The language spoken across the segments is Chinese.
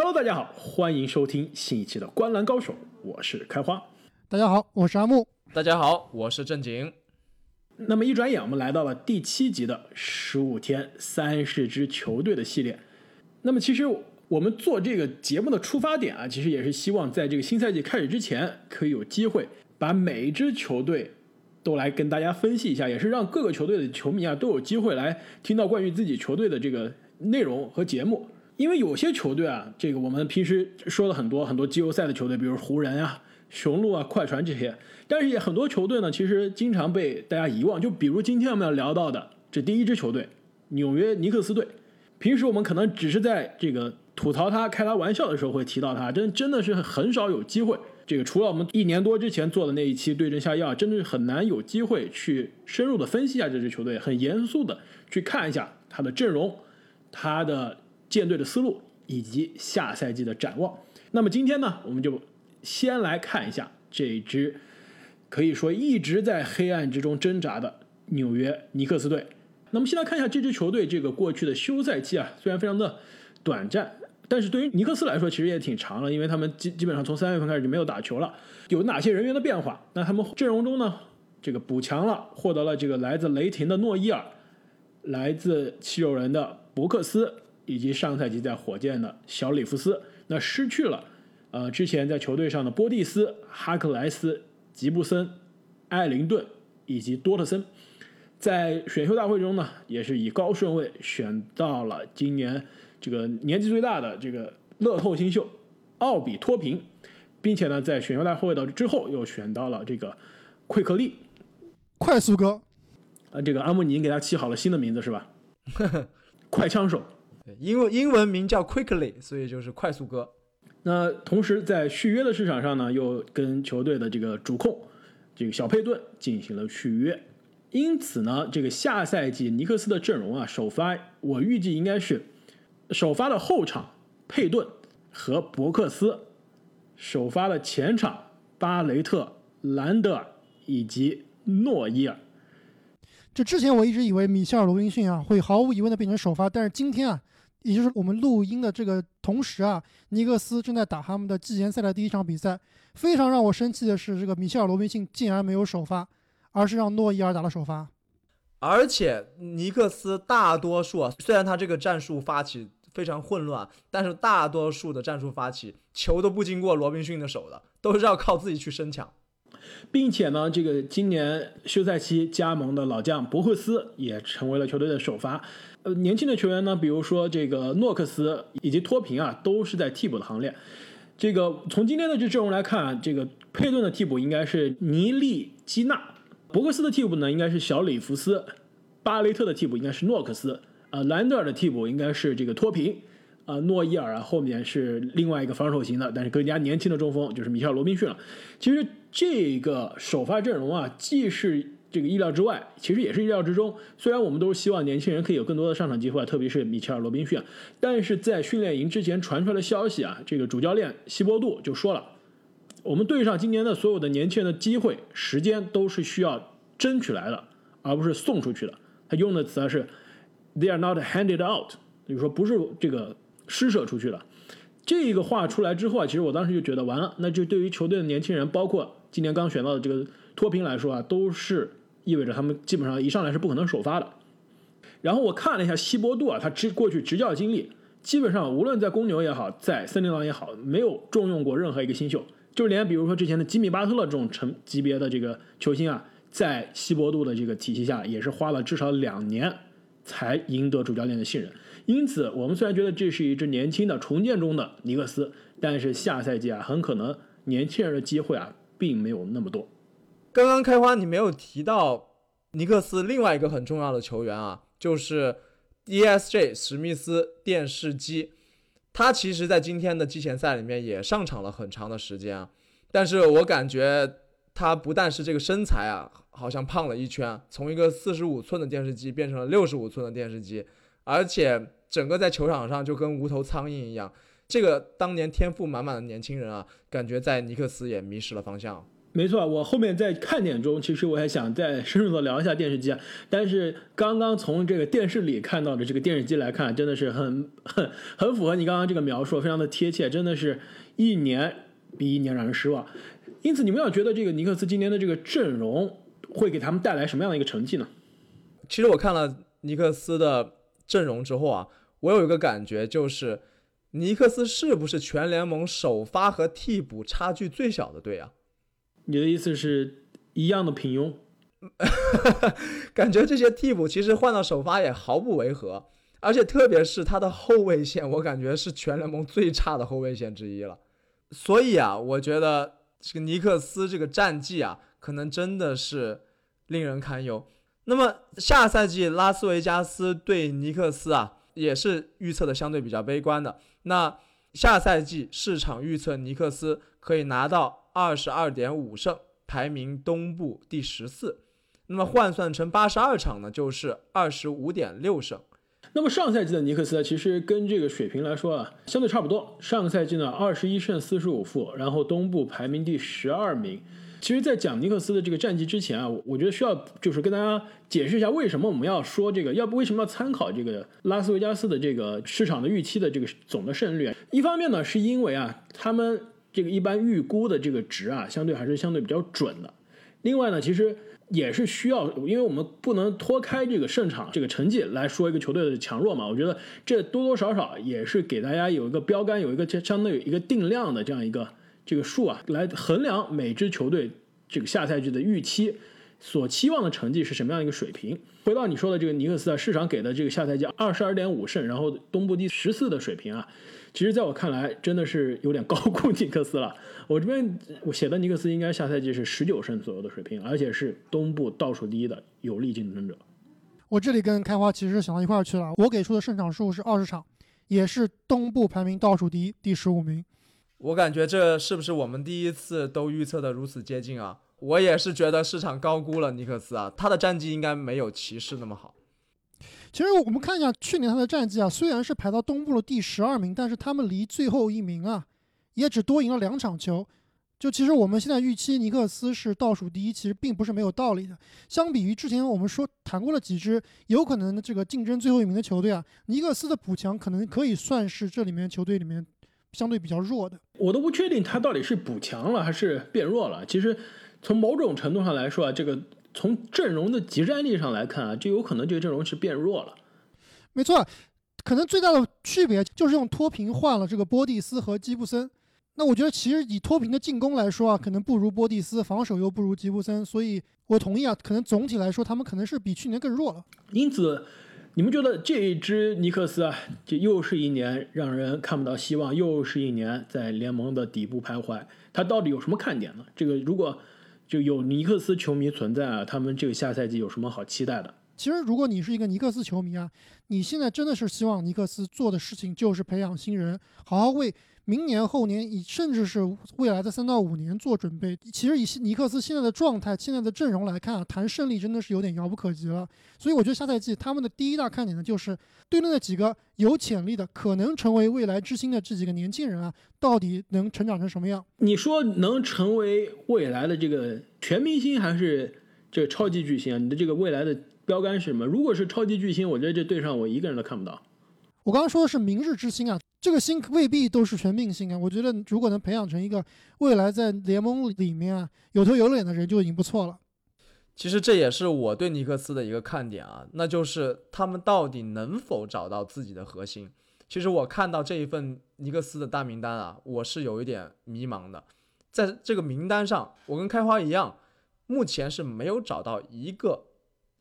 Hello，大家好，欢迎收听新一期的《观澜高手》，我是开花。大家好，我是阿木。大家好，我是正经。那么一转眼，我们来到了第七集的十五天三十支球队的系列。那么其实我们做这个节目的出发点啊，其实也是希望在这个新赛季开始之前，可以有机会把每一支球队都来跟大家分析一下，也是让各个球队的球迷啊都有机会来听到关于自己球队的这个内容和节目。因为有些球队啊，这个我们平时说了很多很多季后赛的球队，比如湖人啊、雄鹿啊、快船这些，但是也很多球队呢，其实经常被大家遗忘。就比如今天我们要聊到的这第一支球队——纽约尼克斯队，平时我们可能只是在这个吐槽他、开他玩笑的时候会提到他，真真的是很少有机会。这个除了我们一年多之前做的那一期对症下药，真的是很难有机会去深入的分析一下这支球队，很严肃的去看一下他的阵容，他的。舰队的思路以及下赛季的展望。那么今天呢，我们就先来看一下这支可以说一直在黑暗之中挣扎的纽约尼克斯队。那么先来看一下这支球队这个过去的休赛期啊，虽然非常的短暂，但是对于尼克斯来说其实也挺长了，因为他们基基本上从三月份开始就没有打球了。有哪些人员的变化？那他们阵容中呢，这个补强了，获得了这个来自雷霆的诺伊尔，来自七六人的伯克斯。以及上赛季在火箭的小里弗斯，那失去了，呃，之前在球队上的波蒂斯、哈克莱斯、吉布森、艾灵顿以及多特森，在选秀大会中呢，也是以高顺位选到了今年这个年纪最大的这个乐透新秀奥比托平，并且呢，在选秀大会的之后又选到了这个奎克利，快速哥，啊，这个阿莫尼给他起好了新的名字是吧？快枪手。英文英文名叫 Quickly，所以就是快速哥。那同时在续约的市场上呢，又跟球队的这个主控这个小佩顿进行了续约。因此呢，这个下赛季尼克斯的阵容啊，首发我预计应该是首发的后场佩顿和伯克斯，首发的前场巴雷特、兰德尔以及诺伊尔。就之前我一直以为米切尔·罗宾逊啊会毫无疑问的变成首发，但是今天啊。也就是我们录音的这个同时啊，尼克斯正在打他们的季前赛的第一场比赛。非常让我生气的是，这个米切尔·罗宾逊竟然没有首发，而是让诺伊尔打了首发。而且尼克斯大多数，虽然他这个战术发起非常混乱，但是大多数的战术发起球都不经过罗宾逊的手的，都是要靠自己去生抢。并且呢，这个今年休赛期加盟的老将伯克斯也成为了球队的首发。呃，年轻的球员呢，比如说这个诺克斯以及托平啊，都是在替补的行列。这个从今天的这阵容来看，啊这个佩顿的替补应该是尼利基纳，伯克斯的替补呢应该是小里弗斯，巴雷特的替补应该是诺克斯，呃，兰德尔的替补应该是这个托平，呃，诺伊尔啊后面是另外一个防守型的，但是更加年轻的中锋就是米切尔罗宾逊了。其实这个首发阵容啊，既是这个意料之外，其实也是意料之中。虽然我们都是希望年轻人可以有更多的上场机会，特别是米切尔·罗宾逊，但是在训练营之前传出来的消息啊，这个主教练希波杜就说了，我们队上今年的所有的年轻人的机会、时间都是需要争取来的，而不是送出去的。他用的词啊是 “they are not handed out”，就是说不是这个施舍出去的。这个话出来之后啊，其实我当时就觉得完了，那就对于球队的年轻人，包括今年刚选到的这个托平来说啊，都是。意味着他们基本上一上来是不可能首发的。然后我看了一下希伯杜啊，他执过去执教经历，基本上无论在公牛也好，在森林狼也好，没有重用过任何一个新秀，就连比如说之前的吉米巴特勒这种成级别的这个球星啊，在希伯杜的这个体系下，也是花了至少两年才赢得主教练的信任。因此，我们虽然觉得这是一支年轻的重建中的尼克斯，但是下赛季啊，很可能年轻人的机会啊，并没有那么多。刚刚开花，你没有提到尼克斯另外一个很重要的球员啊，就是 D.S.J. 史密斯电视机。他其实，在今天的季前赛里面也上场了很长的时间啊。但是我感觉他不但是这个身材啊，好像胖了一圈，从一个四十五寸的电视机变成了六十五寸的电视机，而且整个在球场上就跟无头苍蝇一样。这个当年天赋满满的年轻人啊，感觉在尼克斯也迷失了方向。没错，我后面在看点中，其实我还想再深入的聊一下电视机啊。但是刚刚从这个电视里看到的这个电视机来看，真的是很很很符合你刚刚这个描述，非常的贴切，真的是一年比一年让人失望。因此，你们要觉得这个尼克斯今年的这个阵容会给他们带来什么样的一个成绩呢？其实我看了尼克斯的阵容之后啊，我有一个感觉，就是尼克斯是不是全联盟首发和替补差距最小的队啊？你的意思是一样的平庸？感觉这些替补其实换到首发也毫不违和，而且特别是他的后卫线，我感觉是全联盟最差的后卫线之一了。所以啊，我觉得这个尼克斯这个战绩啊，可能真的是令人堪忧。那么下赛季拉斯维加斯对尼克斯啊，也是预测的相对比较悲观的。那下赛季市场预测尼克斯可以拿到。二十二点五胜，排名东部第十四。那么换算成八十二场呢，就是二十五点六胜。那么上赛季的尼克斯其实跟这个水平来说啊，相对差不多。上个赛季呢，二十一胜四十五负，然后东部排名第十二名。其实，在讲尼克斯的这个战绩之前啊，我觉得需要就是跟大家解释一下，为什么我们要说这个，要不为什么要参考这个拉斯维加斯的这个市场的预期的这个总的胜率？一方面呢，是因为啊，他们。这个一般预估的这个值啊，相对还是相对比较准的。另外呢，其实也是需要，因为我们不能脱开这个胜场这个成绩来说一个球队的强弱嘛。我觉得这多多少少也是给大家有一个标杆，有一个相当于一个定量的这样一个这个数啊，来衡量每支球队这个下赛季的预期所期望的成绩是什么样一个水平。回到你说的这个尼克斯啊，市场给的这个下赛季二十二点五胜，然后东部第十四的水平啊。其实，在我看来，真的是有点高估尼克斯了。我这边我写的尼克斯应该下赛季是十九胜左右的水平，而且是东部倒数第一的有力竞争者。我这里跟开花其实想到一块儿去了。我给出的胜场数是二十场，也是东部排名倒数第一，第十五名。我感觉这是不是我们第一次都预测的如此接近啊？我也是觉得市场高估了尼克斯啊，他的战绩应该没有骑士那么好。其实我们看一下去年他的战绩啊，虽然是排到东部的第十二名，但是他们离最后一名啊，也只多赢了两场球。就其实我们现在预期尼克斯是倒数第一，其实并不是没有道理的。相比于之前我们说谈过了几支有可能的这个竞争最后一名的球队啊，尼克斯的补强可能可以算是这里面球队里面相对比较弱的。我都不确定他到底是补强了还是变弱了。其实从某种程度上来说啊，这个。从阵容的集战力上来看啊，就有可能这个阵容是变弱了。没错，可能最大的区别就是用脱贫换了这个波蒂斯和吉布森。那我觉得其实以脱贫的进攻来说啊，可能不如波蒂斯，防守又不如吉布森，所以我同意啊，可能总体来说他们可能是比去年更弱了。因此，你们觉得这一支尼克斯啊，这又是一年让人看不到希望，又是一年在联盟的底部徘徊，它到底有什么看点呢？这个如果。就有尼克斯球迷存在啊，他们这个下赛季有什么好期待的？其实，如果你是一个尼克斯球迷啊，你现在真的是希望尼克斯做的事情就是培养新人，好好为。明年、后年，以甚至是未来的三到五年做准备。其实以尼克斯现在的状态、现在的阵容来看啊，谈胜利真的是有点遥不可及了。所以我觉得下赛季他们的第一大看点呢，就是对那几个有潜力的、可能成为未来之星的这几个年轻人啊，到底能成长成什么样？你说能成为未来的这个全明星，还是这个超级巨星啊？你的这个未来的标杆是什么？如果是超级巨星，我觉得这队上我一个人都看不到。我刚刚说的是明日之星啊，这个星未必都是全明星啊。我觉得如果能培养成一个未来在联盟里面啊有头有脸的人就已经不错了。其实这也是我对尼克斯的一个看点啊，那就是他们到底能否找到自己的核心。其实我看到这一份尼克斯的大名单啊，我是有一点迷茫的。在这个名单上，我跟开花一样，目前是没有找到一个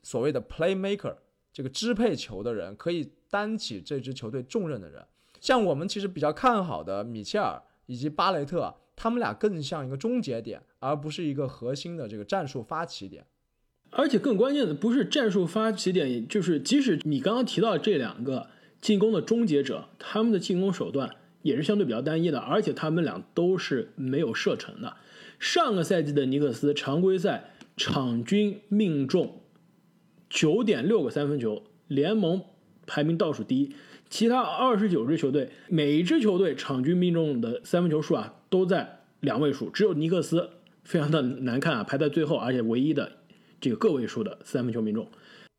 所谓的 playmaker 这个支配球的人可以。担起这支球队重任的人，像我们其实比较看好的米切尔以及巴雷特，他们俩更像一个终结点，而不是一个核心的这个战术发起点。而且更关键的不是战术发起点，就是即使你刚刚提到这两个进攻的终结者，他们的进攻手段也是相对比较单一的，而且他们俩都是没有射程的。上个赛季的尼克斯常规赛场均命中九点六个三分球，联盟。排名倒数第一，其他二十九支球队，每一支球队场均命中的三分球数啊都在两位数，只有尼克斯非常的难看啊，排在最后，而且唯一的这个个位数的三分球命中。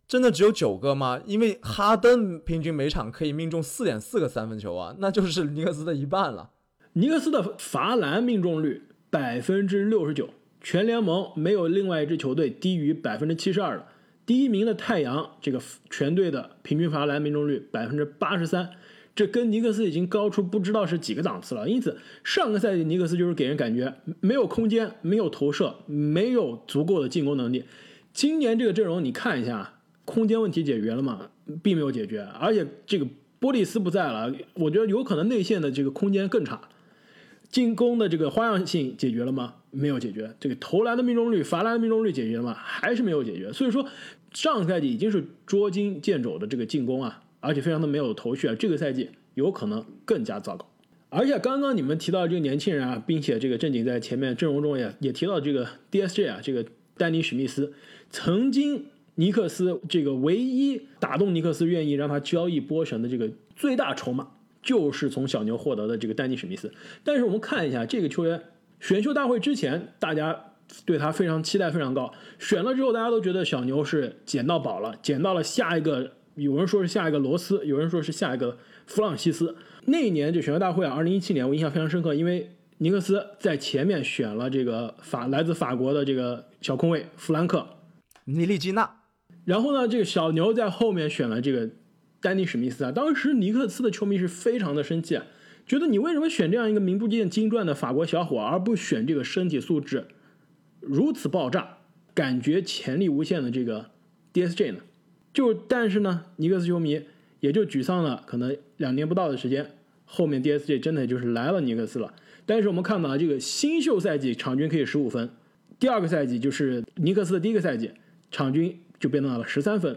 真的只有九个吗？因为哈登平均每场可以命中四点四个三分球啊，那就是尼克斯的一半了。尼克斯的罚篮命中率百分之六十九，全联盟没有另外一支球队低于百分之七十二的。第一名的太阳这个全队的平均罚篮命中率百分之八十三，这跟尼克斯已经高出不知道是几个档次了。因此，上个赛季尼克斯就是给人感觉没有空间、没有投射、没有足够的进攻能力。今年这个阵容你看一下。空间问题解决了吗？并没有解决，而且这个波利斯不在了，我觉得有可能内线的这个空间更差。进攻的这个花样性解决了吗？没有解决。这个投篮的命中率、罚篮的命中率解决了吗？还是没有解决。所以说，上赛季已经是捉襟见肘的这个进攻啊，而且非常的没有头绪啊。这个赛季有可能更加糟糕。而且刚刚你们提到这个年轻人啊，并且这个正经在前面阵容中也也提到这个 DSJ 啊，这个丹尼史密斯曾经。尼克斯这个唯一打动尼克斯愿意让他交易波神的这个最大筹码，就是从小牛获得的这个丹尼史密斯。但是我们看一下这个球员，选秀大会之前大家对他非常期待非常高，选了之后大家都觉得小牛是捡到宝了，捡到了下一个，有人说是下一个罗斯，有人说是下一个弗朗西斯。那一年就选秀大会啊，二零一七年我印象非常深刻，因为尼克斯在前面选了这个法来自法国的这个小空位弗兰克，尼利基纳。然后呢，这个小牛在后面选了这个丹尼史密斯啊。当时尼克斯的球迷是非常的生气啊，觉得你为什么选这样一个名不见经传的法国小伙，而不选这个身体素质如此爆炸、感觉潜力无限的这个 DSJ 呢？就但是呢，尼克斯球迷也就沮丧了，可能两年不到的时间，后面 DSJ 真的就是来了尼克斯了。但是我们看到这个新秀赛季场均可以十五分，第二个赛季就是尼克斯的第一个赛季场均。就变到了十三分，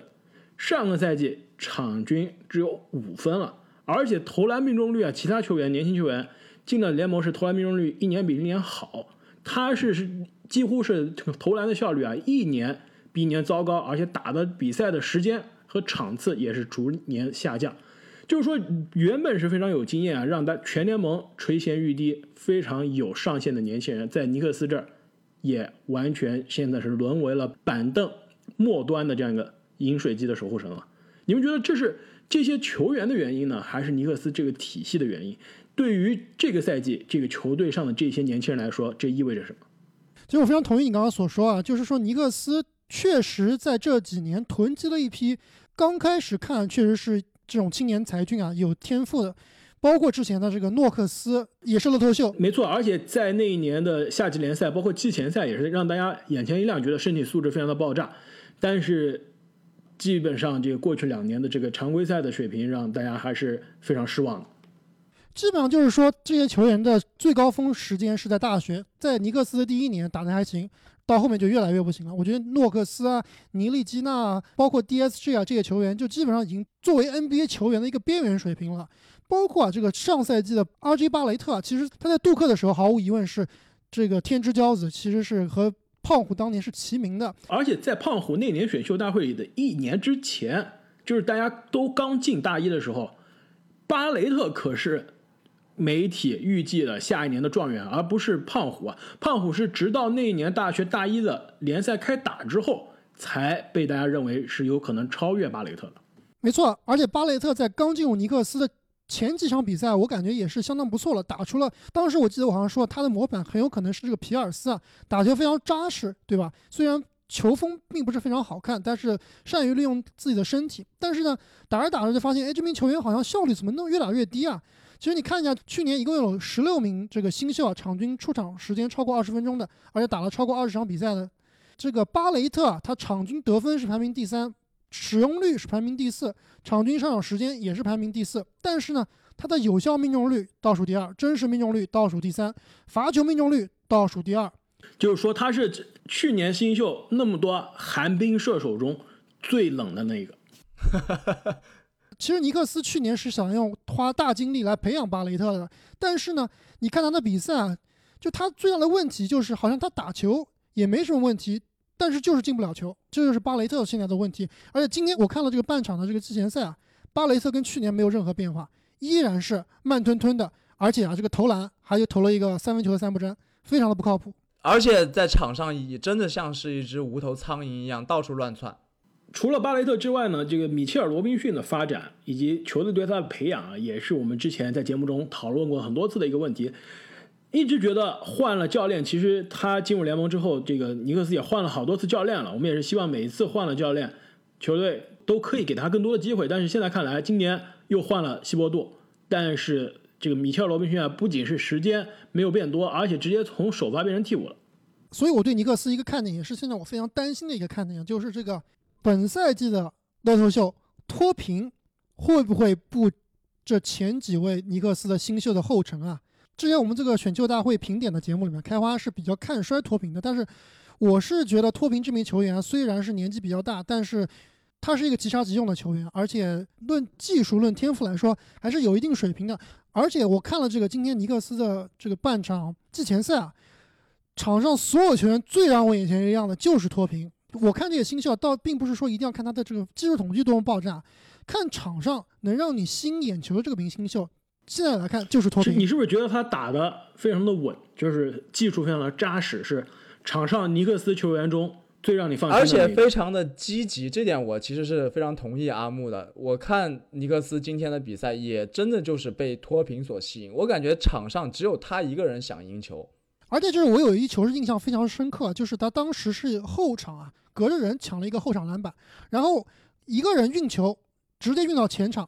上个赛季场均只有五分了，而且投篮命中率啊，其他球员年轻球员进了联盟是投篮命中率一年比一年好，他是是几乎是投篮的效率啊一年比一年糟糕，而且打的比赛的时间和场次也是逐年下降，就是说原本是非常有经验啊，让他全联盟垂涎欲滴、非常有上限的年轻人，在尼克斯这儿也完全现在是沦为了板凳。末端的这样一个饮水机的守护神了，你们觉得这是这些球员的原因呢，还是尼克斯这个体系的原因？对于这个赛季这个球队上的这些年轻人来说，这意味着什么？其实我非常同意你刚刚所说啊，就是说尼克斯确实在这几年囤积了一批，刚开始看确实是这种青年才俊啊，有天赋的，包括之前的这个诺克斯也是乐透秀，没错，而且在那一年的夏季联赛，包括季前赛也是让大家眼前一亮，觉得身体素质非常的爆炸。但是，基本上这个过去两年的这个常规赛的水平，让大家还是非常失望的。基本上就是说，这些球员的最高峰时间是在大学，在尼克斯的第一年打得还行，到后面就越来越不行了。我觉得诺克斯啊、尼利基纳啊，包括 DSG 啊这些球员，就基本上已经作为 NBA 球员的一个边缘水平了。包括啊这个上赛季的 RJ 巴雷特，其实他在杜克的时候毫无疑问是这个天之骄子，其实是和。胖虎当年是齐名的，而且在胖虎那年选秀大会里的一年之前，就是大家都刚进大一的时候，巴雷特可是媒体预计的下一年的状元，而不是胖虎啊。胖虎是直到那一年大学大一的联赛开打之后，才被大家认为是有可能超越巴雷特的。没错，而且巴雷特在刚进入尼克斯的。前几场比赛我感觉也是相当不错了，打出了当时我记得我好像说他的模板很有可能是这个皮尔斯啊，打球非常扎实，对吧？虽然球风并不是非常好看，但是善于利用自己的身体。但是呢，打着打着就发现，哎，这名球员好像效率怎么弄越打越低啊？其实你看一下，去年一共有十六名这个新秀啊，场均出场时间超过二十分钟的，而且打了超过二十场比赛的，这个巴雷特啊，他场均得分是排名第三。使用率是排名第四，场均上场时间也是排名第四，但是呢，他的有效命中率倒数第二，真实命中率倒数第三，罚球命中率倒数第二。就是说他是去年新秀那么多寒冰射手中最冷的那个。其实尼克斯去年是想用花大精力来培养巴雷特的，但是呢，你看他的比赛啊，就他最大的问题就是好像他打球也没什么问题。但是就是进不了球，这就是巴雷特现在的问题。而且今天我看了这个半场的这个季前赛啊，巴雷特跟去年没有任何变化，依然是慢吞吞的，而且啊这个投篮还就投了一个三分球的三不沾，非常的不靠谱。而且在场上也真的像是一只无头苍蝇一样到处乱窜。除了巴雷特之外呢，这个米切尔·罗宾逊的发展以及球队对他的培养啊，也是我们之前在节目中讨论过很多次的一个问题。一直觉得换了教练，其实他进入联盟之后，这个尼克斯也换了好多次教练了。我们也是希望每一次换了教练，球队都可以给他更多的机会。但是现在看来，今年又换了希伯杜，但是这个米切尔·罗宾逊啊，不仅是时间没有变多，而且直接从首发变成替补了。所以我对尼克斯一个看点，也是现在我非常担心的一个看点，就是这个本赛季的乐透秀脱贫会不会步这前几位尼克斯的新秀的后尘啊？之前我们这个选秀大会评点的节目里面，开花是比较看衰脱贫的，但是我是觉得脱贫这名球员虽然是年纪比较大，但是他是一个即插即用的球员，而且论技术、论天赋来说还是有一定水平的。而且我看了这个今天尼克斯的这个半场季前赛啊，场上所有球员最让我眼前一亮的就是脱贫。我看这些新秀，倒并不是说一定要看他的这个技术统计多么爆炸，看场上能让你吸引眼球的这个明星秀。现在来看就是脱贫，你是不是觉得他打的非常的稳，就是技术非常的扎实，是场上尼克斯球员中最让你放心的？而且非常的积极，这点我其实是非常同意阿木的。我看尼克斯今天的比赛，也真的就是被脱贫所吸引。我感觉场上只有他一个人想赢球，而且就是我有一球是印象非常深刻，就是他当时是后场啊，隔着人抢了一个后场篮板，然后一个人运球直接运到前场。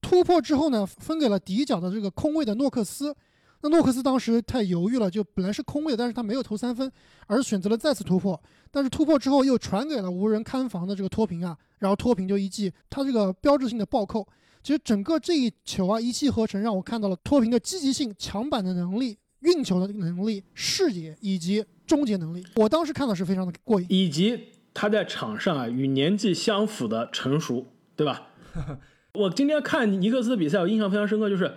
突破之后呢，分给了底角的这个空位的诺克斯。那诺克斯当时太犹豫了，就本来是空位，但是他没有投三分，而选择了再次突破。但是突破之后又传给了无人看防的这个托平啊，然后托平就一记他这个标志性的暴扣。其实整个这一球啊，一气呵成，让我看到了托平的积极性、抢板的能力、运球的能力、视野以及终结能力。我当时看的是非常的过瘾，以及他在场上啊与年纪相符的成熟，对吧？我今天看尼克斯的比赛，我印象非常深刻，就是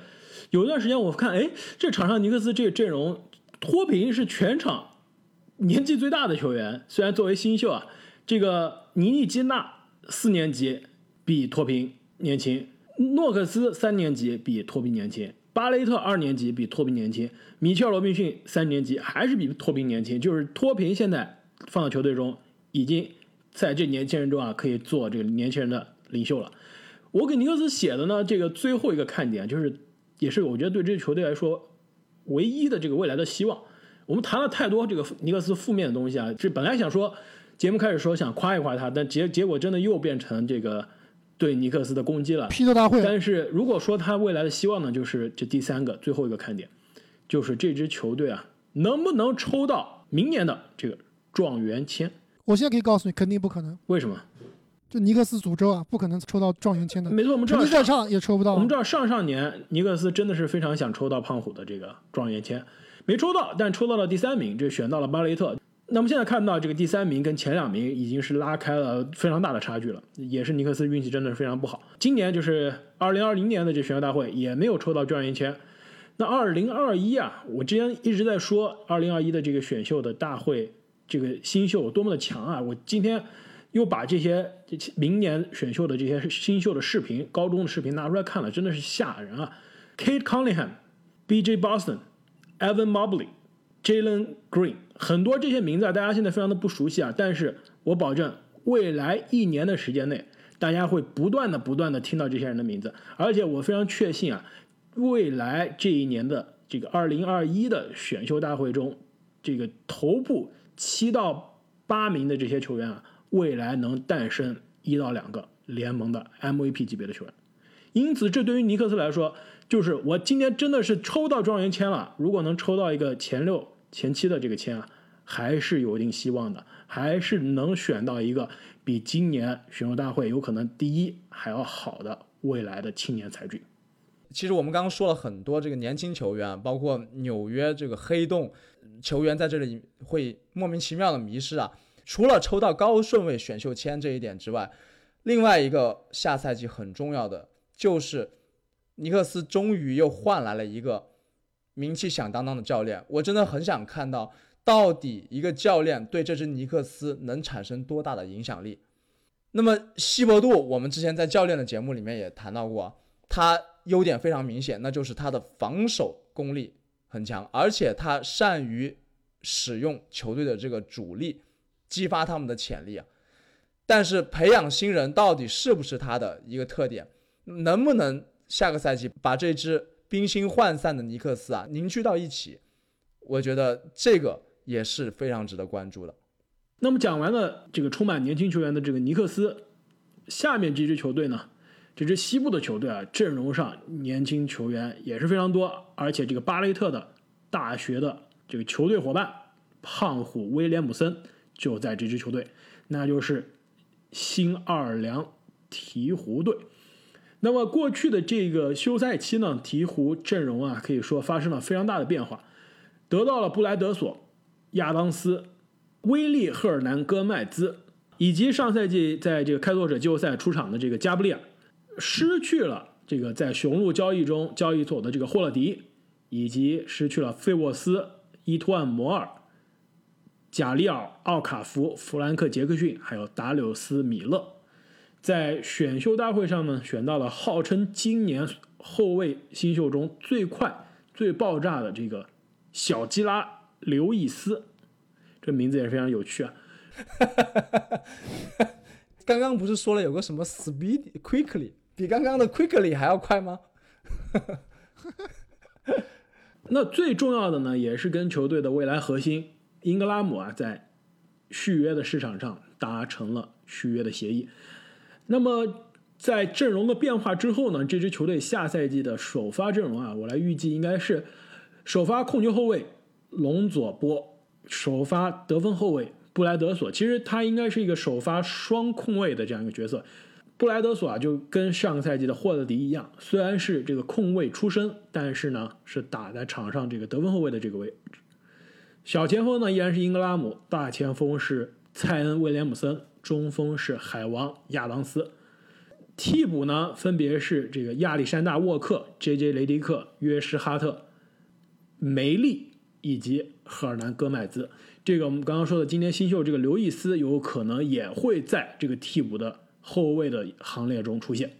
有一段时间我看，哎，这场上尼克斯这个阵容，托平是全场年纪最大的球员。虽然作为新秀啊，这个尼尼基纳四年级比托平年轻，诺克斯三年级比托平年轻，巴雷特二年级比托平年轻，米切尔罗宾逊三年级还是比托平年轻。就是托平现在放到球队中，已经在这年轻人中啊，可以做这个年轻人的领袖了。我给尼克斯写的呢，这个最后一个看点就是，也是我觉得对这支球队来说唯一的这个未来的希望。我们谈了太多这个尼克斯负面的东西啊，这本来想说节目开始说想夸一夸他，但结结果真的又变成这个对尼克斯的攻击了。批斗大会。但是如果说他未来的希望呢，就是这第三个最后一个看点，就是这支球队啊能不能抽到明年的这个状元签？我现在可以告诉你，肯定不可能。为什么？就尼克斯诅咒啊，不可能抽到状元签的。没错，我们知道再唱也抽不到。我们知道上上年尼克斯真的是非常想抽到胖虎的这个状元签，没抽到，但抽到了第三名，这选到了巴雷特。那么现在看到这个第三名跟前两名已经是拉开了非常大的差距了，也是尼克斯运气真的是非常不好。今年就是二零二零年的这选秀大会也没有抽到状元签。那二零二一啊，我之前一直在说二零二一的这个选秀的大会，这个新秀多么的强啊！我今天。又把这些明年选秀的这些新秀的视频、高中的视频拿出来看了，真的是吓人啊！Kate Cunningham、B.J. Boston、Evan Mobley、Jalen Green，很多这些名字啊，大家现在非常的不熟悉啊。但是我保证，未来一年的时间内，大家会不断的、不断的听到这些人的名字。而且我非常确信啊，未来这一年的这个二零二一的选秀大会中，这个头部七到八名的这些球员啊。未来能诞生一到两个联盟的 MVP 级别的球员，因此这对于尼克斯来说，就是我今天真的是抽到状元签了。如果能抽到一个前六、前期的这个签啊，还是有一定希望的，还是能选到一个比今年选秀大会有可能第一还要好的未来的青年才俊。其实我们刚刚说了很多这个年轻球员，包括纽约这个黑洞球员在这里会莫名其妙的迷失啊。除了抽到高顺位选秀签这一点之外，另外一个下赛季很重要的就是尼克斯终于又换来了一个名气响当当的教练。我真的很想看到，到底一个教练对这支尼克斯能产生多大的影响力。那么希伯杜，我们之前在教练的节目里面也谈到过，他优点非常明显，那就是他的防守功力很强，而且他善于使用球队的这个主力，激发他们的潜力啊。但是培养新人到底是不是他的一个特点？能不能下个赛季把这支冰心涣散的尼克斯啊凝聚到一起？我觉得这个也是非常值得关注的。那么讲完了这个充满年轻球员的这个尼克斯，下面这支球队呢？这支西部的球队啊，阵容上年轻球员也是非常多，而且这个巴雷特的大学的这个球队伙伴胖虎威廉姆森就在这支球队，那就是新奥尔良鹈鹕队。那么过去的这个休赛期呢，鹈鹕阵容啊可以说发生了非常大的变化，得到了布莱德索、亚当斯、威利赫尔南戈麦兹，以及上赛季在这个开拓者季后赛出场的这个加布利尔。失去了这个在雄鹿交易中交易走的这个霍勒迪，以及失去了费沃斯、伊图安摩尔、贾里尔奥卡福、弗兰克杰克逊，还有达柳斯米勒，在选秀大会上呢，选到了号称今年后卫新秀中最快、最爆炸的这个小基拉刘易斯，这名字也是非常有趣啊。刚刚不是说了有个什么 speed quickly？比刚刚的 quickly 还要快吗？那最重要的呢，也是跟球队的未来核心英格拉姆啊，在续约的市场上达成了续约的协议。那么在阵容的变化之后呢，这支球队下赛季的首发阵容啊，我来预计应该是首发控球后卫隆佐波，首发得分后卫布莱德索。其实他应该是一个首发双控卫的这样一个角色。布莱德索啊，就跟上个赛季的霍勒迪一样，虽然是这个控卫出身，但是呢是打在场上这个得分后卫的这个位置。小前锋呢依然是英格拉姆，大前锋是蔡恩威廉姆森，中锋是海王亚当斯，替补呢分别是这个亚历山大沃克、J.J. 雷迪克、约什哈特、梅利以及赫尔南戈麦兹。这个我们刚刚说的今天新秀这个刘易斯有可能也会在这个替补的。后卫的行列中出现。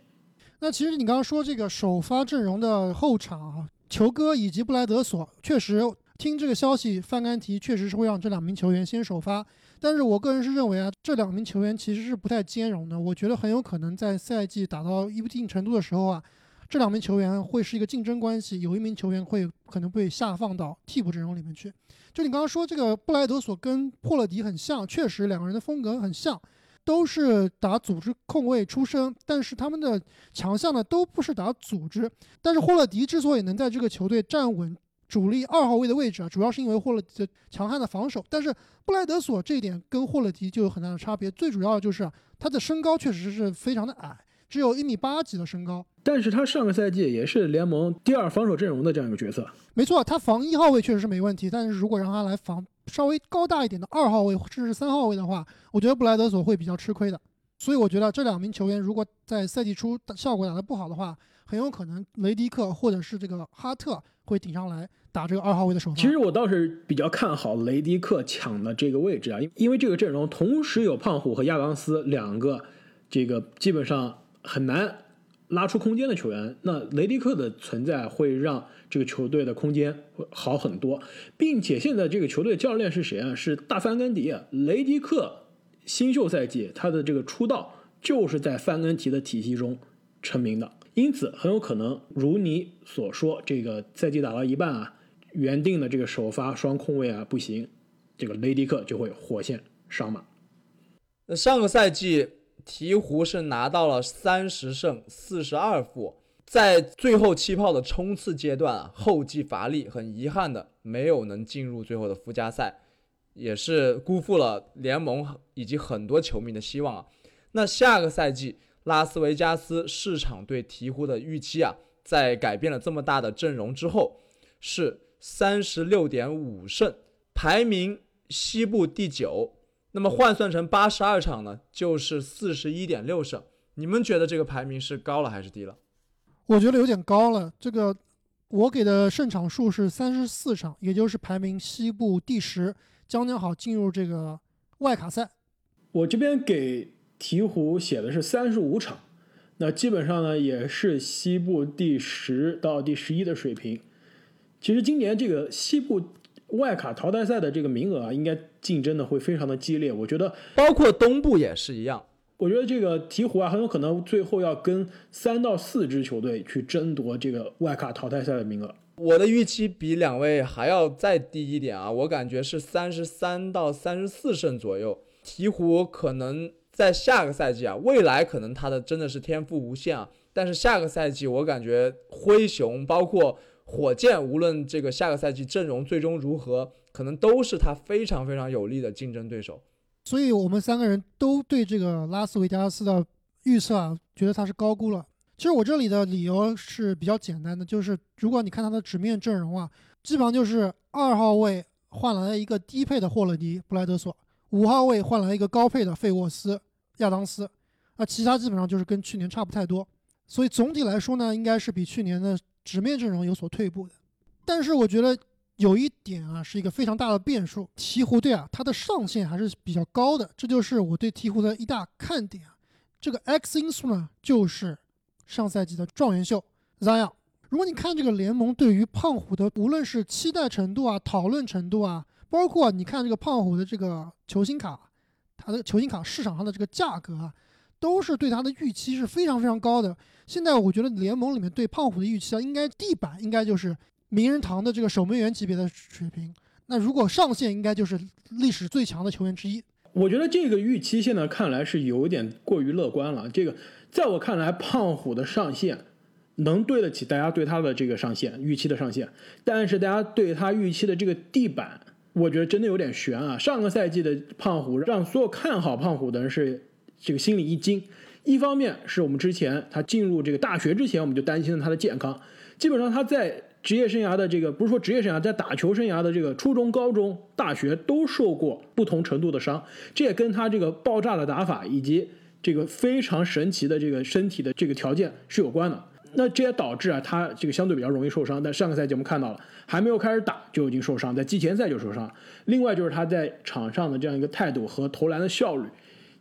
那其实你刚刚说这个首发阵容的后场，球哥以及布莱德索，确实听这个消息，范甘提确实是会让这两名球员先首发。但是我个人是认为啊，这两名球员其实是不太兼容的。我觉得很有可能在赛季打到一定程度的时候啊，这两名球员会是一个竞争关系，有一名球员会可能被下放到替补阵容里面去。就你刚刚说这个布莱德索跟霍勒迪很像，确实两个人的风格很像。都是打组织控卫出身，但是他们的强项呢都不是打组织。但是霍勒迪之所以能在这个球队站稳主力二号位的位置啊，主要是因为霍勒迪强悍的防守。但是布莱德索这一点跟霍勒迪就有很大的差别，最主要的就是他的身高确实是非常的矮，只有一米八几的身高。但是他上个赛季也是联盟第二防守阵容的这样一个角色。没错，他防一号位确实是没问题，但是如果让他来防。稍微高大一点的二号位甚至三号位的话，我觉得布莱德索会比较吃亏的。所以我觉得这两名球员如果在赛季初效果打得不好的话，很有可能雷迪克或者是这个哈特会顶上来打这个二号位的首发。其实我倒是比较看好雷迪克抢的这个位置啊，因因为这个阵容同时有胖虎和亚当斯两个，这个基本上很难。拉出空间的球员，那雷迪克的存在会让这个球队的空间会好很多，并且现在这个球队教练是谁啊？是大范甘迪。雷迪克新秀赛季他的这个出道就是在范甘迪的体系中成名的，因此很有可能如你所说，这个赛季打到一半啊，原定的这个首发双控卫啊不行，这个雷迪克就会火线上马。那上个赛季。鹈鹕是拿到了三十胜四十二负，在最后气泡的冲刺阶段啊，后继乏力，很遗憾的没有能进入最后的附加赛，也是辜负了联盟以及很多球迷的希望啊。那下个赛季，拉斯维加斯市场对鹈鹕的预期啊，在改变了这么大的阵容之后，是三十六点五胜，排名西部第九。那么换算成八十二场呢，就是四十一点六胜。你们觉得这个排名是高了还是低了？我觉得有点高了。这个我给的胜场数是三十四场，也就是排名西部第十，将将好进入这个外卡赛。我这边给鹈鹕写的是三十五场，那基本上呢也是西部第十到第十一的水平。其实今年这个西部。外卡淘汰赛的这个名额啊，应该竞争的会非常的激烈。我觉得，包括东部也是一样。我觉得这个鹈鹕啊，很有可能最后要跟三到四支球队去争夺这个外卡淘汰赛的名额。我的预期比两位还要再低一点啊，我感觉是三十三到三十四胜左右。鹈鹕可能在下个赛季啊，未来可能他的真的是天赋无限啊，但是下个赛季我感觉灰熊包括火箭，无论这个下个赛季阵容最终如何，可能都是他非常非常有力的竞争对手。所以我们三个人都对这个拉斯维加斯的预测啊，觉得他是高估了。其实我这里的理由是比较简单的，就是如果你看他的纸面阵容啊，基本上就是二号位换来了一个低配的霍勒迪布莱德索，五号位换来一个高配的费沃斯亚当斯，啊，其他基本上就是跟去年差不太多。所以总体来说呢，应该是比去年的纸面阵容有所退步的。但是我觉得。有一点啊，是一个非常大的变数。鹈鹕队啊，它的上限还是比较高的，这就是我对鹈鹕的一大看点啊。这个 X 因素呢，就是上赛季的状元秀 Zion。如果你看这个联盟对于胖虎的，无论是期待程度啊、讨论程度啊，包括你看这个胖虎的这个球星卡，他的球星卡市场上的这个价格啊，都是对他的预期是非常非常高的。现在我觉得联盟里面对胖虎的预期啊，应该地板应该就是。名人堂的这个守门员级别的水平，那如果上限应该就是历史最强的球员之一。我觉得这个预期现在看来是有点过于乐观了。这个在我看来，胖虎的上限能对得起大家对他的这个上限预期的上限，但是大家对他预期的这个地板，我觉得真的有点悬啊。上个赛季的胖虎让所有看好胖虎的人是这个心里一惊。一方面是我们之前他进入这个大学之前，我们就担心了他的健康，基本上他在。职业生涯的这个不是说职业生涯，在打球生涯的这个初中、高中、大学都受过不同程度的伤，这也跟他这个爆炸的打法以及这个非常神奇的这个身体的这个条件是有关的。那这也导致啊，他这个相对比较容易受伤。但上个赛季我们看到了，还没有开始打就已经受伤，在季前赛就受伤。另外就是他在场上的这样一个态度和投篮的效率，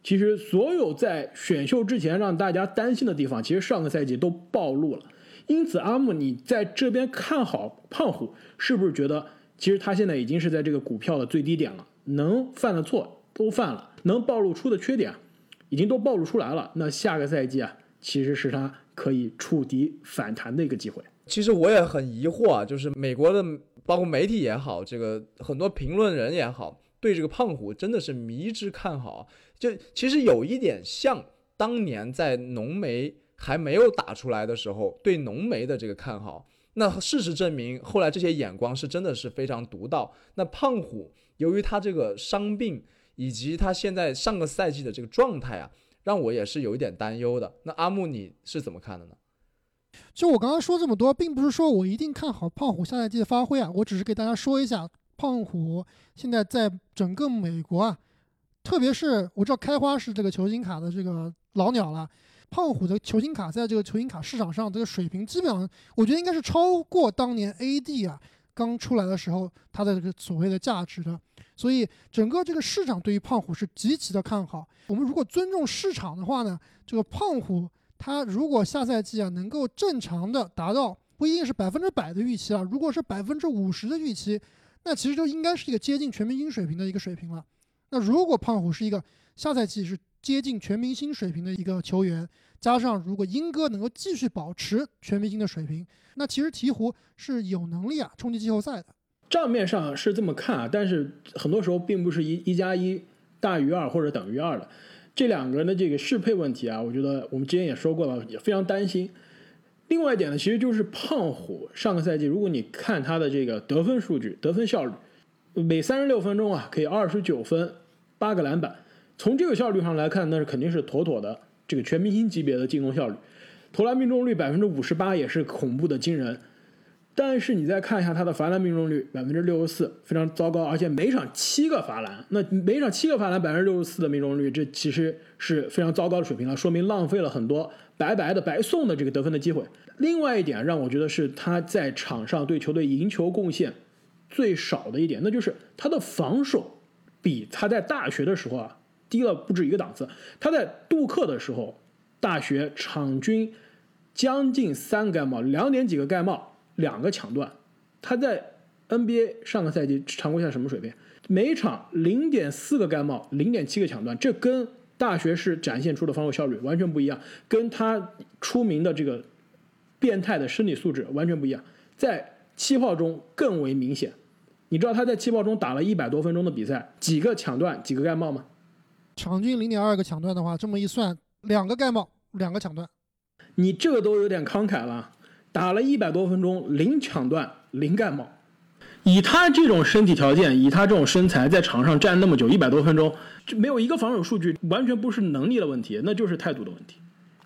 其实所有在选秀之前让大家担心的地方，其实上个赛季都暴露了。因此，阿木，你在这边看好胖虎，是不是觉得其实他现在已经是在这个股票的最低点了？能犯的错都犯了，能暴露出的缺点已经都暴露出来了。那下个赛季啊，其实是他可以触底反弹的一个机会。其实我也很疑惑啊，就是美国的包括媒体也好，这个很多评论人也好，对这个胖虎真的是迷之看好。就其实有一点像当年在浓眉。还没有打出来的时候，对浓眉的这个看好，那事实证明，后来这些眼光是真的是非常独到。那胖虎由于他这个伤病以及他现在上个赛季的这个状态啊，让我也是有一点担忧的。那阿木你是怎么看的呢？就我刚刚说这么多，并不是说我一定看好胖虎下赛季的发挥啊，我只是给大家说一下，胖虎现在在整个美国啊，特别是我知道开花是这个球星卡的这个老鸟了。胖虎的球星卡在这个球星卡市场上，这个水平基本上，我觉得应该是超过当年 AD 啊刚出来的时候他的这个所谓的价值的。所以整个这个市场对于胖虎是极其的看好。我们如果尊重市场的话呢，这个胖虎他如果下赛季啊能够正常的达到，不一定是百分之百的预期啊，如果是百分之五十的预期，那其实就应该是一个接近全明星水平的一个水平了。那如果胖虎是一个下赛季是。接近全明星水平的一个球员，加上如果英哥能够继续保持全明星的水平，那其实鹈鹕是有能力啊冲击季后赛的。账面上是这么看啊，但是很多时候并不是一一加一大于二或者等于二的。这两个人的这个适配问题啊，我觉得我们之前也说过了，也非常担心。另外一点呢，其实就是胖虎上个赛季，如果你看他的这个得分数据、得分效率，每三十六分钟啊可以二十九分、八个篮板。从这个效率上来看，那是肯定是妥妥的这个全明星级别的进攻效率，投篮命中率百分之五十八也是恐怖的惊人。但是你再看一下他的罚篮命中率百分之六十四，非常糟糕，而且每场七个罚篮，那每场七个罚篮百分之六十四的命中率，这其实是非常糟糕的水平了，说明浪费了很多白白的白送的这个得分的机会。另外一点让我觉得是他在场上对球队赢球贡献最少的一点，那就是他的防守比他在大学的时候啊。低了不止一个档次。他在杜克的时候，大学场均将近三个盖帽，两点几个盖帽，两个抢断。他在 NBA 上个赛季常规赛什么水平？每场零点四个盖帽，零点七个抢断，这跟大学是展现出的防守效率完全不一样，跟他出名的这个变态的身体素质完全不一样，在气泡中更为明显。你知道他在气泡中打了一百多分钟的比赛，几个抢断，几个盖帽吗？场均零点二个抢断的话，这么一算，两个盖帽，两个抢断。你这个都有点慷慨了，打了一百多分钟，零抢断，零盖帽。以他这种身体条件，以他这种身材，在场上站那么久，一百多分钟，就没有一个防守数据，完全不是能力的问题，那就是态度的问题。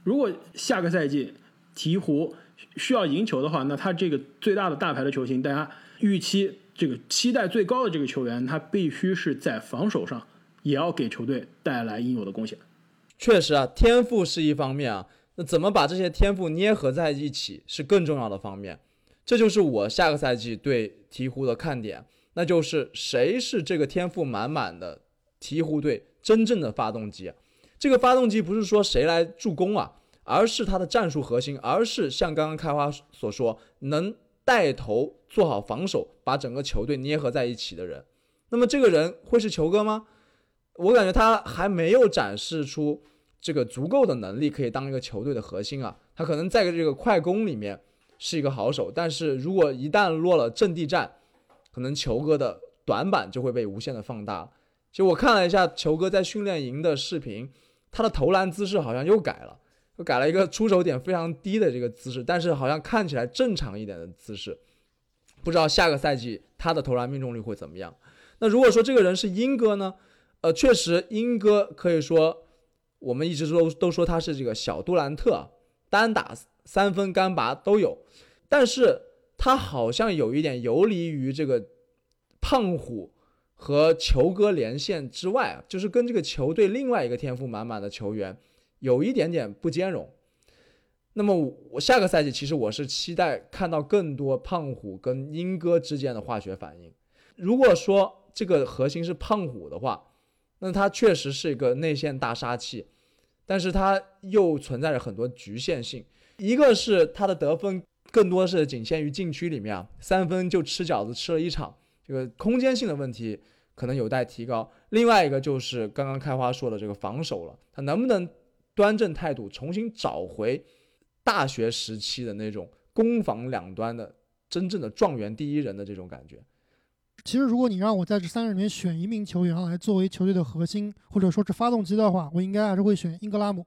如果下个赛季鹈鹕需要赢球的话，那他这个最大的大牌的球星，大家预期这个期待最高的这个球员，他必须是在防守上也要给球队带来应有的贡献。确实啊，天赋是一方面啊，那怎么把这些天赋捏合在一起是更重要的方面。这就是我下个赛季对鹈鹕的看点，那就是谁是这个天赋满满的鹈鹕队真正的发动机。这个发动机不是说谁来助攻啊，而是他的战术核心，而是像刚刚开花所说，能带头做好防守，把整个球队捏合在一起的人。那么这个人会是球哥吗？我感觉他还没有展示出这个足够的能力，可以当一个球队的核心啊。他可能在这个快攻里面。是一个好手，但是如果一旦落了阵地战，可能球哥的短板就会被无限的放大。其实我看了一下球哥在训练营的视频，他的投篮姿势好像又改了，改了一个出手点非常低的这个姿势，但是好像看起来正常一点的姿势。不知道下个赛季他的投篮命中率会怎么样？那如果说这个人是英哥呢？呃，确实英哥可以说我们一直都都说他是这个小杜兰特，单打。三分干拔都有，但是他好像有一点游离于这个胖虎和球哥连线之外啊，就是跟这个球队另外一个天赋满满的球员有一点点不兼容。那么我下个赛季其实我是期待看到更多胖虎跟英哥之间的化学反应。如果说这个核心是胖虎的话，那他确实是一个内线大杀器，但是他又存在着很多局限性。一个是他的得分更多是仅限于禁区里面啊，三分就吃饺子吃了一场，这个空间性的问题可能有待提高。另外一个就是刚刚开花说的这个防守了，他能不能端正态度，重新找回大学时期的那种攻防两端的真正的状元第一人的这种感觉？其实如果你让我在这三人里面选一名球员来作为球队的核心或者说是发动机的话，我应该还是会选英格拉姆，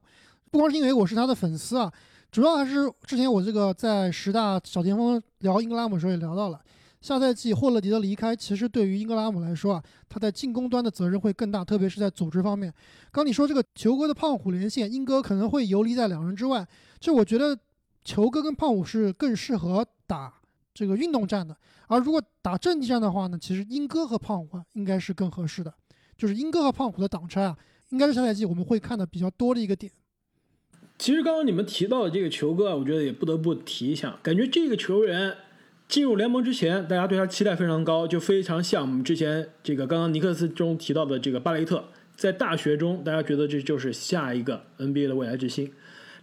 不光是因为我是他的粉丝啊。主要还是之前我这个在十大小前锋聊英格拉姆的时候也聊到了，下赛季霍勒迪的离开，其实对于英格拉姆来说啊，他在进攻端的责任会更大，特别是在组织方面。刚你说这个球哥的胖虎连线，英哥可能会游离在两人之外，就我觉得球哥跟胖虎是更适合打这个运动战的，而如果打阵地战的话呢，其实英哥和胖虎应该是更合适的，就是英哥和胖虎的挡拆啊，应该是下赛季我们会看的比较多的一个点。其实刚刚你们提到的这个球哥啊，我觉得也不得不提一下。感觉这个球员进入联盟之前，大家对他期待非常高，就非常像我们之前这个刚刚尼克斯中提到的这个巴雷特，在大学中大家觉得这就是下一个 NBA 的未来之星。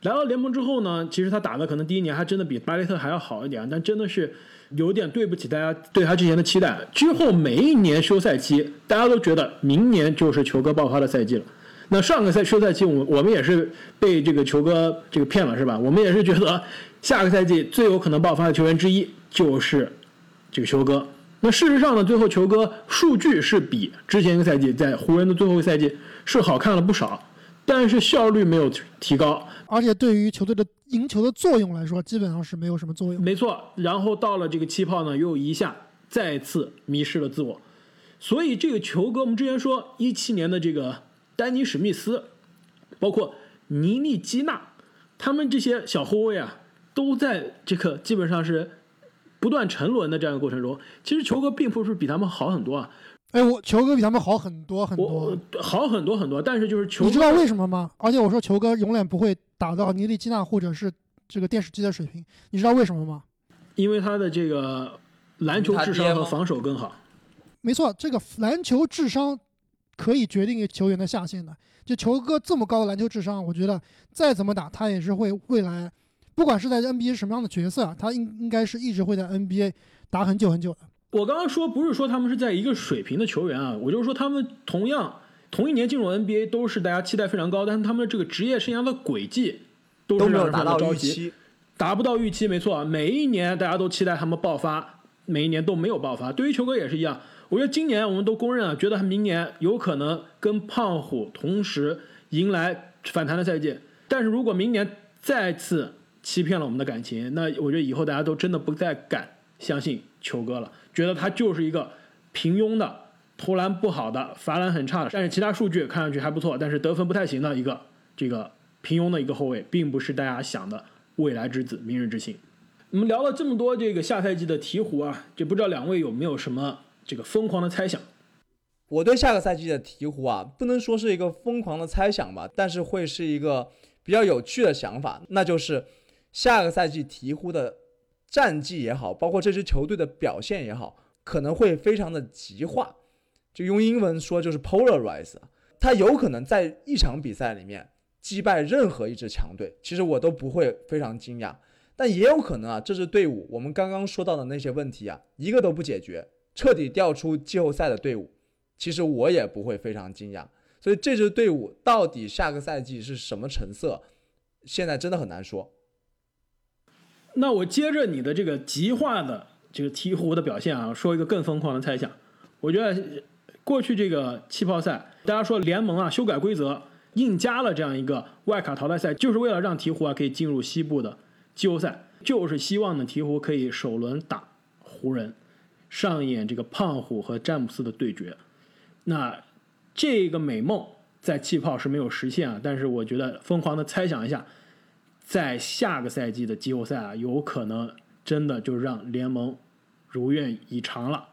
来到联盟之后呢，其实他打的可能第一年还真的比巴雷特还要好一点，但真的是有点对不起大家对他之前的期待。之后每一年休赛期，大家都觉得明年就是球哥爆发的赛季了。那上个赛休赛期，我我们也是被这个球哥这个骗了，是吧？我们也是觉得下个赛季最有可能爆发的球员之一就是这个球哥。那事实上呢，最后球哥数据是比之前一个赛季在湖人的最后一个赛季是好看了不少，但是效率没有提高，而且对于球队的赢球的作用来说，基本上是没有什么作用。没错，然后到了这个气泡呢，又一下再次迷失了自我。所以这个球哥，我们之前说一七年的这个。丹尼史密斯，包括尼利基纳，他们这些小后卫啊，都在这个基本上是不断沉沦的这样一个过程中。其实球哥并不是比他们好很多啊。哎，我球哥比他们好很多很多，好很多很多。但是就是球，你知道为什么吗？而且我说球哥永远不会打到尼利基纳或者是这个电视机的水平。你知道为什么吗？因为他的这个篮球智商和防守更好。没错，这个篮球智商。可以决定球员的下限的，就球哥这么高的篮球智商，我觉得再怎么打，他也是会未来，不管是在 NBA 什么样的角色，他应应该是一直会在 NBA 打很久很久的。我刚刚说不是说他们是在一个水平的球员啊，我就是说他们同样同一年进入 NBA 都是大家期待非常高，但是他们这个职业生涯的轨迹都是让人都没有达到非常着急，预期。达不到预期，没错，每一年大家都期待他们爆发，每一年都没有爆发。对于球哥也是一样，我觉得今年我们都公认啊，觉得他明年有可能跟胖虎同时迎来反弹的赛季。但是如果明年再次欺骗了我们的感情，那我觉得以后大家都真的不再敢相信球哥了，觉得他就是一个平庸的、投篮不好的、罚篮很差的，但是其他数据看上去还不错，但是得分不太行的一个这个平庸的一个后卫，并不是大家想的未来之子、明日之星。我们聊了这么多这个下赛季的鹈鹕啊，就不知道两位有没有什么这个疯狂的猜想？我对下个赛季的鹈鹕啊，不能说是一个疯狂的猜想吧，但是会是一个比较有趣的想法，那就是下个赛季鹈鹕的战绩也好，包括这支球队的表现也好，可能会非常的极化，就用英文说就是 polarize，他有可能在一场比赛里面击败任何一支强队，其实我都不会非常惊讶，但也有可能啊，这支队伍我们刚刚说到的那些问题啊，一个都不解决，彻底掉出季后赛的队伍。其实我也不会非常惊讶。所以这支队伍到底下个赛季是什么成色，现在真的很难说。那我接着你的这个极化的这个鹈鹕的表现啊，说一个更疯狂的猜想。我觉得过去这个气泡赛，大家说联盟啊修改规则，硬加了这样一个外卡淘汰赛，就是为了让鹈鹕啊可以进入西部的季后赛，就是希望呢鹈鹕可以首轮打湖人，上演这个胖虎和詹姆斯的对决。那这个美梦在气泡是没有实现啊，但是我觉得疯狂的猜想一下，在下个赛季的季后赛啊，有可能真的就让联盟如愿以偿了。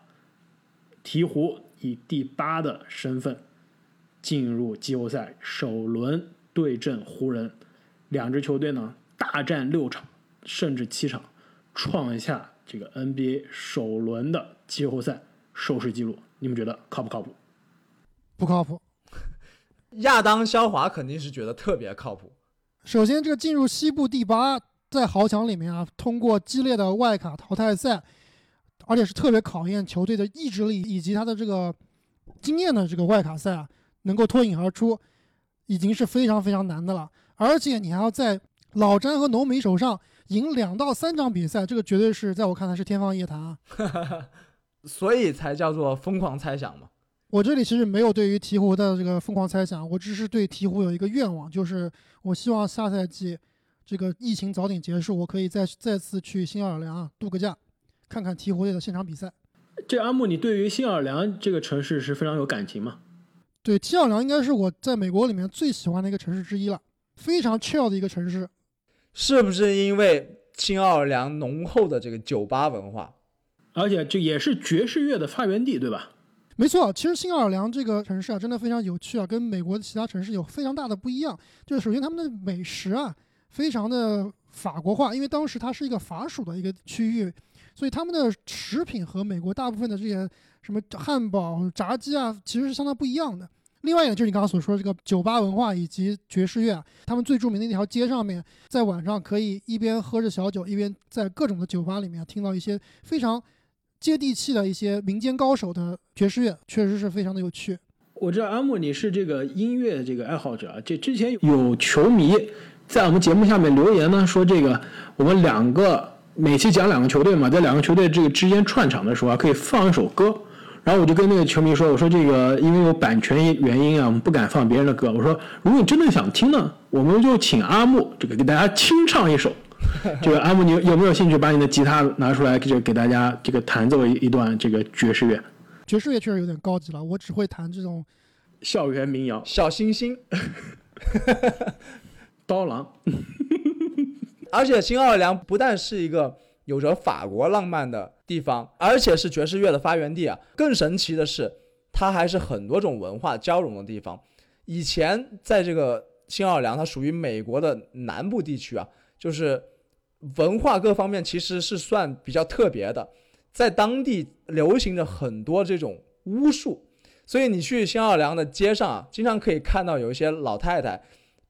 鹈鹕以第八的身份进入季后赛，首轮对阵湖人，两支球队呢大战六场甚至七场，创下这个 NBA 首轮的季后赛收视记录。你们觉得靠不靠谱？不靠谱。亚当肖华肯定是觉得特别靠谱。首先，这个进入西部第八，在豪强里面啊，通过激烈的外卡淘汰赛，而且是特别考验球队的意志力以及他的这个经验的这个外卡赛啊，能够脱颖而出，已经是非常非常难的了。而且你还要在老詹和浓眉手上赢两到三场比赛，这个绝对是在我看来是天方夜谭啊。所以才叫做疯狂猜想嘛。我这里其实没有对于鹈鹕的这个疯狂猜想，我只是对鹈鹕有一个愿望，就是我希望下赛季这个疫情早点结束，我可以再再次去新奥尔良啊度个假，看看鹈鹕队的现场比赛。这阿木，你对于新奥尔良这个城市是非常有感情吗？对，新奥尔良应该是我在美国里面最喜欢的一个城市之一了，非常 chill 的一个城市。是不是因为新奥尔良浓厚的这个酒吧文化？而且这也是爵士乐的发源地，对吧？没错，其实新奥尔良这个城市啊，真的非常有趣啊，跟美国的其他城市有非常大的不一样。就是首先他们的美食啊，非常的法国化，因为当时它是一个法属的一个区域，所以他们的食品和美国大部分的这些什么汉堡、炸鸡啊，其实是相当不一样的。另外一个就是你刚刚所说的这个酒吧文化以及爵士乐，他们最著名的那条街上面，在晚上可以一边喝着小酒，一边在各种的酒吧里面听到一些非常接地气的一些民间高手的爵士乐，确实是非常的有趣。我知道阿木你是这个音乐这个爱好者啊，这之前有球迷在我们节目下面留言呢，说这个我们两个每期讲两个球队嘛，在两个球队这个之间串场的时候啊，可以放一首歌。然后我就跟那个球迷说，我说这个因为有版权原因啊，我们不敢放别人的歌。我说如果你真的想听呢，我们就请阿木这个给大家清唱一首。这个阿木，你有没有兴趣把你的吉他拿出来，就给大家这个弹奏一一段这个爵士乐？爵士乐确实有点高级了，我只会弹这种校园民谣，小星星。刀郎。而且新奥尔良不但是一个有着法国浪漫的地方，而且是爵士乐的发源地啊。更神奇的是，它还是很多种文化交融的地方。以前在这个新奥尔良，它属于美国的南部地区啊，就是文化各方面其实是算比较特别的，在当地流行着很多这种巫术。所以你去新奥尔良的街上啊，经常可以看到有一些老太太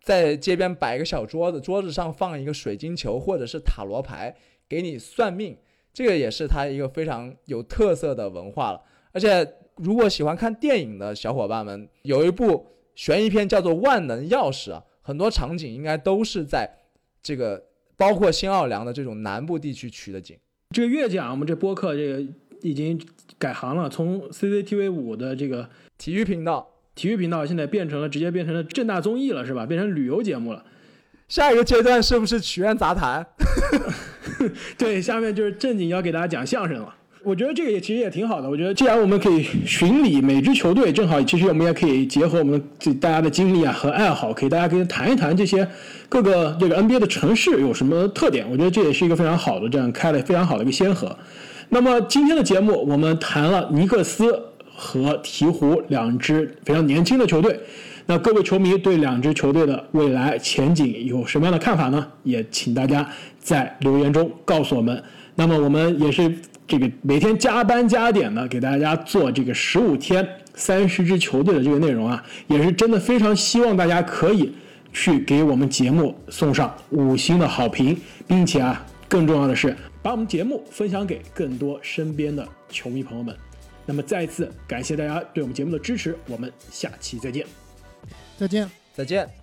在街边摆一个小桌子，桌子上放一个水晶球或者是塔罗牌，给你算命。这个也是它一个非常有特色的文化了。而且，如果喜欢看电影的小伙伴们，有一部悬疑片叫做《万能钥匙》啊，很多场景应该都是在这个包括新奥尔良的这种南部地区取的景。这个越讲，我们这播客这个已经改行了，从 CCTV 五的这个体育频道，体育频道现在变成了直接变成了正大综艺了，是吧？变成旅游节目了。下一个阶段是不是曲苑杂谈？对，下面就是正经要给大家讲相声了。我觉得这个也其实也挺好的。我觉得既然我们可以巡礼每支球队，正好其实我们也可以结合我们这大家的经历啊和爱好，可以大家可以谈一谈这些各个这个 NBA 的城市有什么特点。我觉得这也是一个非常好的这样开了非常好的一个先河。那么今天的节目我们谈了尼克斯和鹈鹕两支非常年轻的球队。那各位球迷对两支球队的未来前景有什么样的看法呢？也请大家在留言中告诉我们。那么我们也是这个每天加班加点的给大家做这个十五天三十支球队的这个内容啊，也是真的非常希望大家可以去给我们节目送上五星的好评，并且啊，更重要的是把我们节目分享给更多身边的球迷朋友们。那么再次感谢大家对我们节目的支持，我们下期再见。再见。再见。